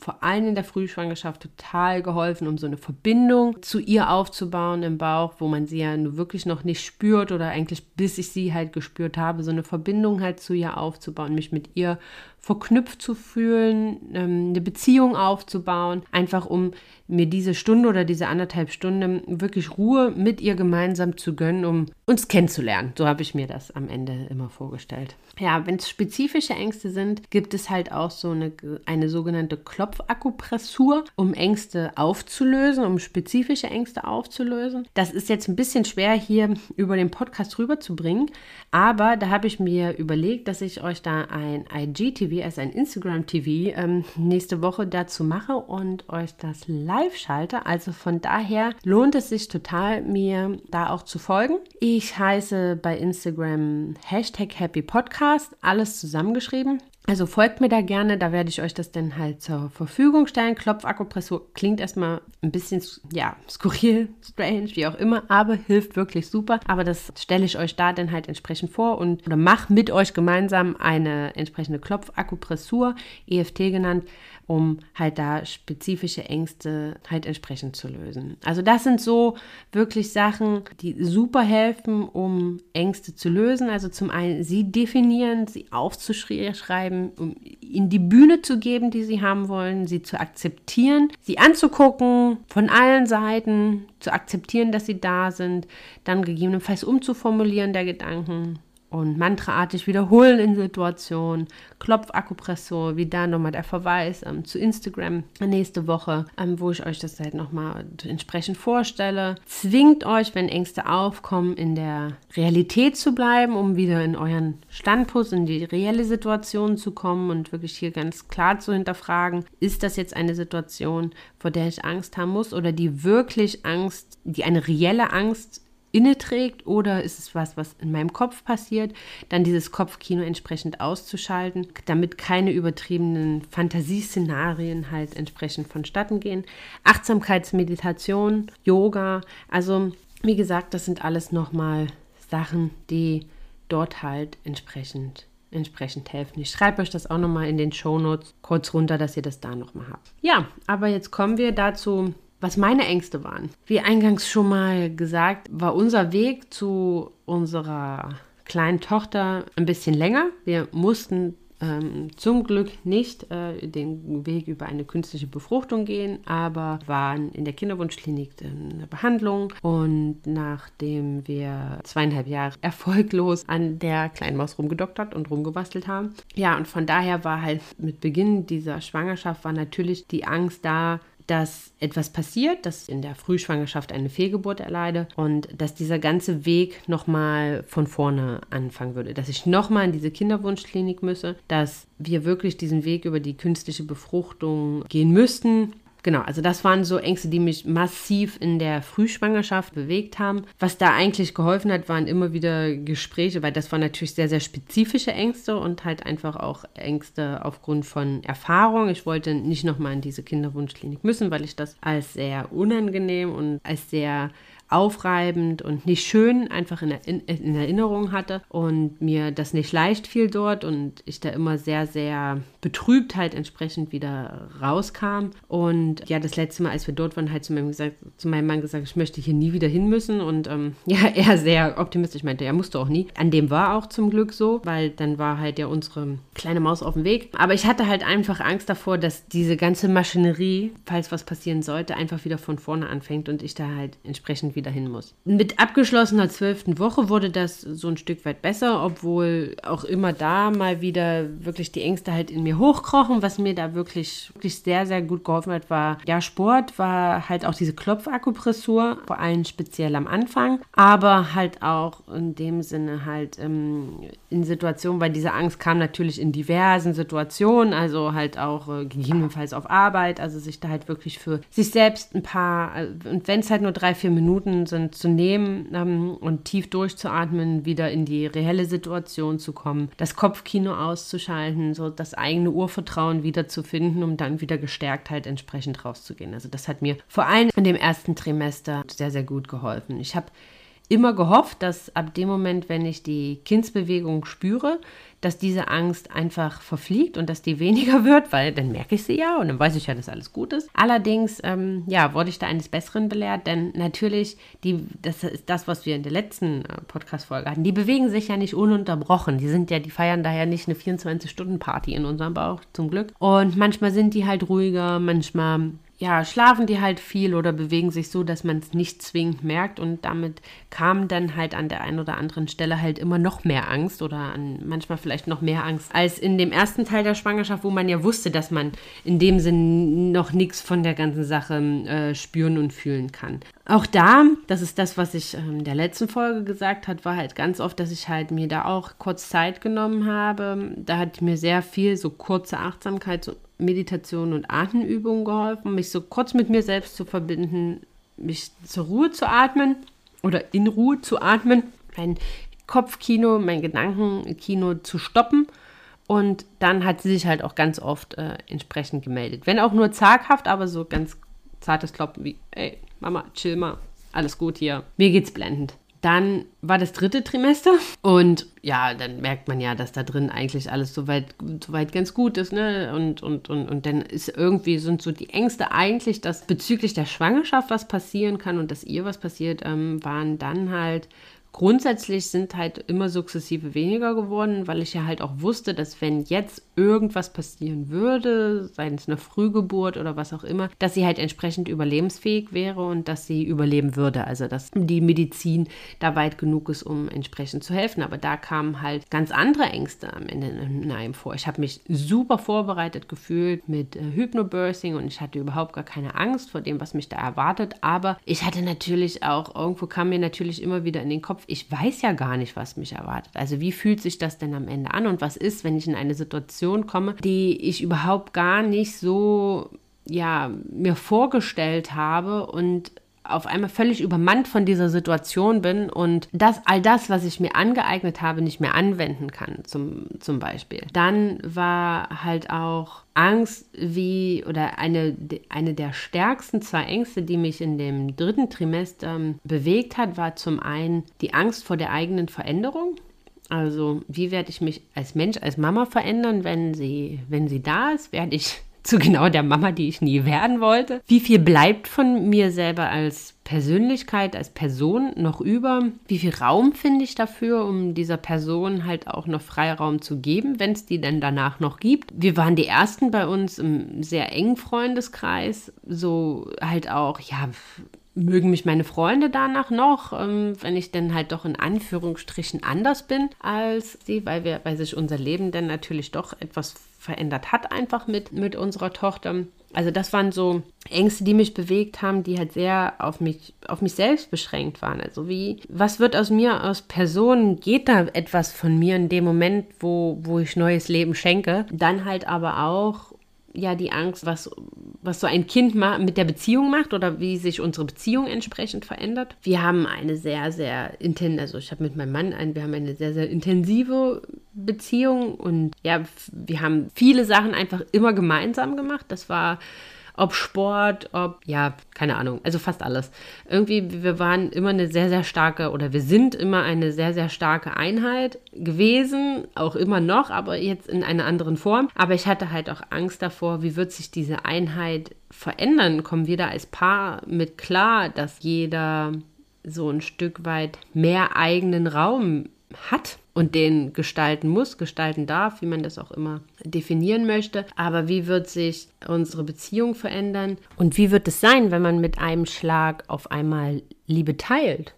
vor allem in der Frühschwangerschaft total geholfen, um so eine Verbindung zu ihr aufzubauen im Bauch, wo man sie ja nur wirklich noch nicht spürt oder eigentlich bis ich sie halt gespürt habe, so eine Verbindung halt zu ihr aufzubauen, mich mit ihr verknüpft zu fühlen, ähm, eine Beziehung aufzubauen, einfach um mir diese Stunde oder diese anderthalb Stunden wirklich Ruhe mit ihr gemeinsam zu gönnen, um uns kennenzulernen. So habe ich mir das am Ende immer vorgestellt. Ja, wenn es spezifische Ängste sind, gibt es halt auch so eine, eine sogenannte Klopfakupressur, um Ängste aufzulösen, um spezifische Ängste aufzulösen. Das ist jetzt ein bisschen schwer hier über den Podcast rüberzubringen, aber da habe ich mir überlegt, dass ich euch da ein IGTV, also ein Instagram-TV, ähm, nächste Woche dazu mache und euch das live schalte. Also von daher lohnt es sich total, mir da auch zu folgen. Ich heiße bei Instagram Hashtag Happy. Podcast, alles zusammengeschrieben. Also folgt mir da gerne, da werde ich euch das dann halt zur Verfügung stellen. Klopfakupressur klingt erstmal ein bisschen, ja, skurril, strange, wie auch immer, aber hilft wirklich super. Aber das stelle ich euch da dann halt entsprechend vor und oder mach mit euch gemeinsam eine entsprechende Klopfakupressur, EFT genannt, um halt da spezifische Ängste halt entsprechend zu lösen. Also das sind so wirklich Sachen, die super helfen, um Ängste zu lösen. Also zum einen sie definieren, sie aufzuschreiben, um ihnen die Bühne zu geben, die sie haben wollen, sie zu akzeptieren, sie anzugucken von allen Seiten, zu akzeptieren, dass sie da sind, dann gegebenenfalls umzuformulieren der Gedanken und mantraartig wiederholen in Situationen. Klopfakupressor, wie da nochmal der Verweis ähm, zu Instagram nächste Woche, ähm, wo ich euch das halt nochmal entsprechend vorstelle. Zwingt euch, wenn Ängste aufkommen, in der Realität zu bleiben, um wieder in euren Standpunkt, in die reelle Situation zu kommen und wirklich hier ganz klar zu hinterfragen, ist das jetzt eine Situation, vor der ich Angst haben muss oder die wirklich Angst, die eine reelle Angst inne trägt oder ist es was, was in meinem Kopf passiert, dann dieses Kopfkino entsprechend auszuschalten, damit keine übertriebenen Fantasieszenarien halt entsprechend vonstatten gehen. Achtsamkeitsmeditation, Yoga, also wie gesagt, das sind alles nochmal Sachen, die dort halt entsprechend entsprechend helfen. Ich schreibe euch das auch nochmal in den Show Notes kurz runter, dass ihr das da nochmal habt. Ja, aber jetzt kommen wir dazu, was meine Ängste waren. Wie eingangs schon mal gesagt, war unser Weg zu unserer kleinen Tochter ein bisschen länger. Wir mussten ähm, zum Glück nicht äh, den Weg über eine künstliche Befruchtung gehen, aber waren in der Kinderwunschklinik in der Behandlung und nachdem wir zweieinhalb Jahre erfolglos an der kleinen Maus rumgedoktert und rumgebastelt haben. Ja, und von daher war halt mit Beginn dieser Schwangerschaft war natürlich die Angst da, dass etwas passiert, dass in der Frühschwangerschaft eine Fehlgeburt erleide und dass dieser ganze Weg nochmal von vorne anfangen würde, dass ich nochmal in diese Kinderwunschklinik müsse, dass wir wirklich diesen Weg über die künstliche Befruchtung gehen müssten Genau, also das waren so Ängste, die mich massiv in der Frühschwangerschaft bewegt haben. Was da eigentlich geholfen hat, waren immer wieder Gespräche, weil das waren natürlich sehr, sehr spezifische Ängste und halt einfach auch Ängste aufgrund von Erfahrung. Ich wollte nicht nochmal in diese Kinderwunschklinik müssen, weil ich das als sehr unangenehm und als sehr aufreibend und nicht schön einfach in, in, in Erinnerung hatte und mir das nicht leicht fiel dort und ich da immer sehr, sehr betrübt halt entsprechend wieder rauskam. Und ja, das letzte Mal, als wir dort waren, halt zu meinem, gesagt, zu meinem Mann gesagt, ich möchte hier nie wieder hin müssen und ähm, (laughs) ja, er sehr optimistisch meinte, er musste auch nie. An dem war auch zum Glück so, weil dann war halt ja unsere kleine Maus auf dem Weg. Aber ich hatte halt einfach Angst davor, dass diese ganze Maschinerie, falls was passieren sollte, einfach wieder von vorne anfängt und ich da halt entsprechend wieder hin muss. Mit abgeschlossener zwölften Woche wurde das so ein Stück weit besser, obwohl auch immer da mal wieder wirklich die Ängste halt in mir hochkrochen. Was mir da wirklich, wirklich sehr, sehr gut geholfen hat, war ja Sport, war halt auch diese Klopfakupressur, vor allem speziell am Anfang, aber halt auch in dem Sinne halt ähm, in Situationen, weil diese Angst kam natürlich in diversen Situationen, also halt auch äh, gegebenenfalls auf Arbeit, also sich da halt wirklich für sich selbst ein paar, äh, und wenn es halt nur drei, vier Minuten sind, zu nehmen ähm, und tief durchzuatmen, wieder in die reelle Situation zu kommen, das Kopfkino auszuschalten, so das eigene Urvertrauen wiederzufinden, um dann wieder gestärkt halt entsprechend rauszugehen. Also das hat mir vor allem in dem ersten Trimester sehr, sehr gut geholfen. Ich habe immer gehofft, dass ab dem Moment, wenn ich die Kindsbewegung spüre, dass diese Angst einfach verfliegt und dass die (laughs) weniger wird, weil dann merke ich sie ja und dann weiß ich ja, dass alles gut ist. Allerdings, ähm, ja, wurde ich da eines Besseren belehrt, denn natürlich, die, das ist das, was wir in der letzten äh, Podcast-Folge hatten, die bewegen sich ja nicht ununterbrochen. Die sind ja, die feiern daher nicht eine 24-Stunden-Party in unserem Bauch, zum Glück. Und manchmal sind die halt ruhiger, manchmal ja, schlafen die halt viel oder bewegen sich so, dass man es nicht zwingend merkt und damit kam dann halt an der einen oder anderen Stelle halt immer noch mehr Angst oder an manchmal vielleicht noch mehr Angst als in dem ersten Teil der Schwangerschaft, wo man ja wusste, dass man in dem Sinn noch nichts von der ganzen Sache äh, spüren und fühlen kann. Auch da, das ist das, was ich ähm, in der letzten Folge gesagt habe, war halt ganz oft, dass ich halt mir da auch kurz Zeit genommen habe. Da hat mir sehr viel so kurze Achtsamkeit, so Meditation und Atemübungen geholfen, mich so kurz mit mir selbst zu verbinden, mich zur Ruhe zu atmen oder in Ruhe zu atmen, mein Kopfkino, mein Gedankenkino zu stoppen. Und dann hat sie sich halt auch ganz oft äh, entsprechend gemeldet. Wenn auch nur zaghaft, aber so ganz zartes Kloppen wie, ey, Mama, chill mal, alles gut hier. Mir geht's blendend. Dann war das dritte Trimester und ja, dann merkt man ja, dass da drin eigentlich alles soweit, soweit ganz gut ist, ne? Und, und, und, und dann ist irgendwie, sind so die Ängste eigentlich, dass bezüglich der Schwangerschaft was passieren kann und dass ihr was passiert, ähm, waren dann halt grundsätzlich sind halt immer sukzessive weniger geworden, weil ich ja halt auch wusste, dass wenn jetzt irgendwas passieren würde, sei es eine Frühgeburt oder was auch immer, dass sie halt entsprechend überlebensfähig wäre und dass sie überleben würde. Also dass die Medizin da weit genug ist, um entsprechend zu helfen. Aber da kamen halt ganz andere Ängste am Ende in vor. Ich habe mich super vorbereitet gefühlt mit äh, Hypnobirthing und ich hatte überhaupt gar keine Angst vor dem, was mich da erwartet. Aber ich hatte natürlich auch, irgendwo kam mir natürlich immer wieder in den Kopf, ich weiß ja gar nicht, was mich erwartet. Also wie fühlt sich das denn am Ende an und was ist, wenn ich in eine Situation komme, die ich überhaupt gar nicht so ja, mir vorgestellt habe und auf einmal völlig übermannt von dieser Situation bin und das, all das, was ich mir angeeignet habe, nicht mehr anwenden kann, zum, zum Beispiel. Dann war halt auch Angst wie oder eine, eine der stärksten zwei Ängste, die mich in dem dritten Trimester bewegt hat, war zum einen die Angst vor der eigenen Veränderung. Also, wie werde ich mich als Mensch, als Mama verändern, wenn sie, wenn sie da ist? Werde ich (laughs) zu genau der Mama, die ich nie werden wollte. Wie viel bleibt von mir selber als Persönlichkeit, als Person noch über? Wie viel Raum finde ich dafür, um dieser Person halt auch noch Freiraum zu geben, wenn es die denn danach noch gibt? Wir waren die ersten bei uns im sehr engen Freundeskreis, so halt auch, ja, mögen mich meine Freunde danach noch, ähm, wenn ich dann halt doch in Anführungsstrichen anders bin als sie, weil wir, weil sich unser Leben dann natürlich doch etwas verändert hat einfach mit, mit unserer Tochter. Also das waren so Ängste, die mich bewegt haben, die halt sehr auf mich, auf mich selbst beschränkt waren. Also wie, was wird aus mir aus Person? Geht da etwas von mir in dem Moment, wo, wo ich neues Leben schenke? Dann halt aber auch ja die Angst, was, was so ein Kind mit der Beziehung macht oder wie sich unsere Beziehung entsprechend verändert. Wir haben eine sehr, sehr intensive, also ich habe mit meinem Mann ein, wir haben eine sehr, sehr intensive Beziehung und ja, wir haben viele Sachen einfach immer gemeinsam gemacht. Das war ob Sport, ob, ja, keine Ahnung, also fast alles. Irgendwie, wir waren immer eine sehr, sehr starke oder wir sind immer eine sehr, sehr starke Einheit gewesen, auch immer noch, aber jetzt in einer anderen Form. Aber ich hatte halt auch Angst davor, wie wird sich diese Einheit verändern? Kommen wir da als Paar mit klar, dass jeder so ein Stück weit mehr eigenen Raum hat und den gestalten muss, gestalten darf, wie man das auch immer definieren möchte. Aber wie wird sich unsere Beziehung verändern? Und wie wird es sein, wenn man mit einem Schlag auf einmal Liebe teilt?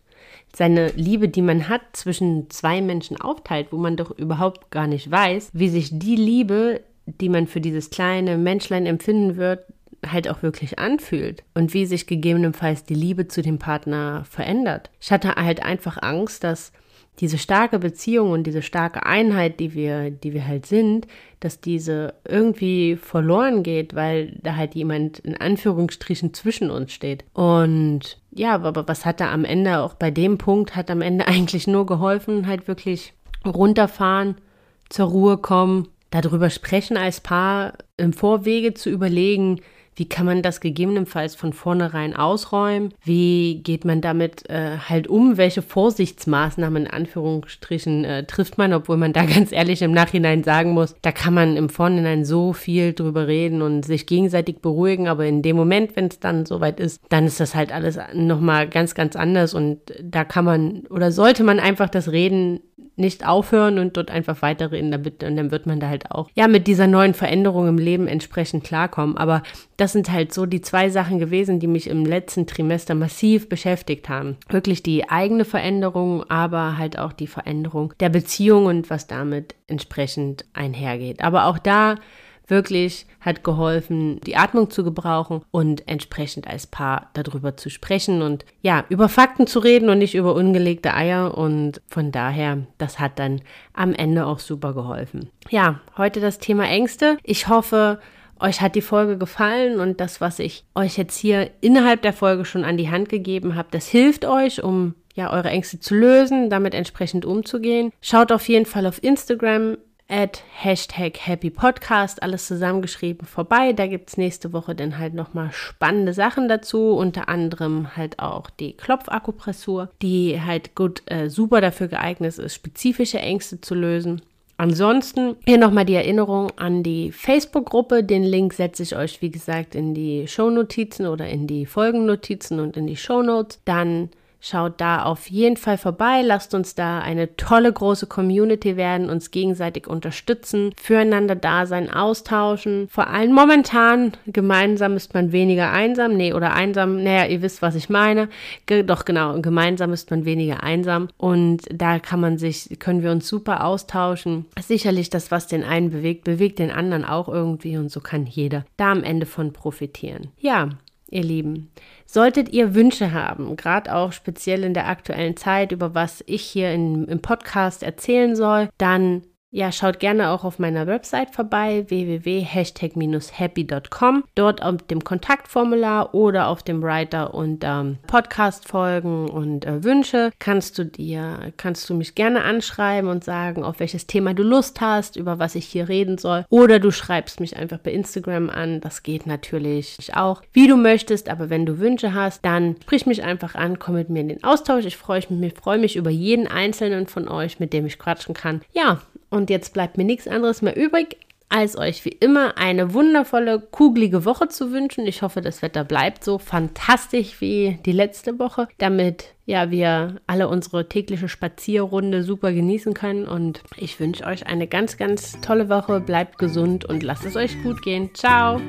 Seine Liebe, die man hat, zwischen zwei Menschen aufteilt, wo man doch überhaupt gar nicht weiß, wie sich die Liebe, die man für dieses kleine Menschlein empfinden wird, halt auch wirklich anfühlt und wie sich gegebenenfalls die Liebe zu dem Partner verändert. Ich hatte halt einfach Angst, dass diese starke Beziehung und diese starke Einheit, die wir, die wir halt sind, dass diese irgendwie verloren geht, weil da halt jemand in Anführungsstrichen zwischen uns steht. Und ja, aber was hat da am Ende, auch bei dem Punkt, hat am Ende (laughs) eigentlich nur geholfen, halt wirklich runterfahren, zur Ruhe kommen, darüber sprechen als Paar, im Vorwege zu überlegen, wie kann man das gegebenenfalls von vornherein ausräumen? Wie geht man damit äh, halt um? Welche Vorsichtsmaßnahmen in Anführungsstrichen äh, trifft man, obwohl man da (laughs) ganz ehrlich im Nachhinein sagen muss, da kann man im Vorhinein so viel drüber reden und sich gegenseitig beruhigen, aber in dem Moment, wenn es dann soweit ist, dann ist das halt alles nochmal ganz, ganz anders und da kann man oder sollte man einfach das Reden nicht aufhören und dort einfach weiterreden, damit, und dann wird man da halt auch, ja, mit dieser neuen Veränderung im Leben entsprechend klarkommen. Aber das sind halt so die zwei Sachen gewesen, die mich im letzten Trimester massiv beschäftigt haben. Wirklich die eigene Veränderung, aber halt auch die Veränderung der Beziehung und was damit entsprechend einhergeht. Aber auch da wirklich hat geholfen, die Atmung zu gebrauchen und entsprechend als Paar darüber zu sprechen und ja, über Fakten zu reden und nicht über ungelegte Eier. Und von daher, das hat dann am Ende auch super geholfen. Ja, heute das Thema Ängste. Ich hoffe, euch hat die Folge gefallen und das, was ich euch jetzt hier innerhalb der Folge schon an die Hand gegeben habe, das hilft euch, um ja, eure Ängste zu lösen, damit entsprechend umzugehen. Schaut auf jeden Fall auf Instagram at Hashtag Happy Podcast, alles zusammengeschrieben vorbei. Da gibt es nächste Woche dann halt nochmal spannende Sachen dazu, unter anderem halt auch die Klopfakupressur, die halt gut, äh, super dafür geeignet ist, spezifische Ängste zu lösen. Ansonsten hier nochmal die Erinnerung an die Facebook-Gruppe. Den Link setze ich euch, wie gesagt, in die Shownotizen oder in die Folgennotizen und in die Shownotes. Dann Schaut da auf jeden Fall vorbei, lasst uns da eine tolle große Community werden, uns gegenseitig unterstützen, füreinander da sein, austauschen. Vor allem momentan, gemeinsam ist man weniger einsam, nee, oder einsam, naja, ihr wisst, was ich meine. Ge doch genau, gemeinsam ist man weniger einsam und da kann man sich, können wir uns super austauschen. Sicherlich das, was den einen bewegt, bewegt den anderen auch irgendwie und so kann jeder da am Ende von profitieren. Ja, ihr Lieben. Solltet ihr Wünsche haben, gerade auch speziell in der aktuellen Zeit, über was ich hier in, im Podcast erzählen soll, dann ja, schaut gerne auch auf meiner Website vorbei, www.hashtag-happy.com. Dort auf dem Kontaktformular oder auf dem Writer und ähm, Podcast-Folgen und äh, Wünsche kannst du dir, kannst du mich gerne anschreiben und sagen, auf welches Thema du Lust hast, über was ich hier reden soll. Oder du schreibst mich einfach bei Instagram an. Das geht natürlich auch, wie du möchtest. Aber wenn du Wünsche hast, dann sprich mich einfach an, komm mit mir in den Austausch. Ich freue mich, freu mich über jeden einzelnen von euch, mit dem ich quatschen kann. Ja, und jetzt bleibt mir nichts anderes mehr übrig, als euch wie immer eine wundervolle, kugelige Woche zu wünschen. Ich hoffe, das Wetter bleibt so fantastisch wie die letzte Woche, damit ja wir alle unsere tägliche Spazierrunde super genießen können. Und ich wünsche euch eine ganz, ganz tolle Woche. Bleibt gesund und lasst es euch gut gehen. Ciao!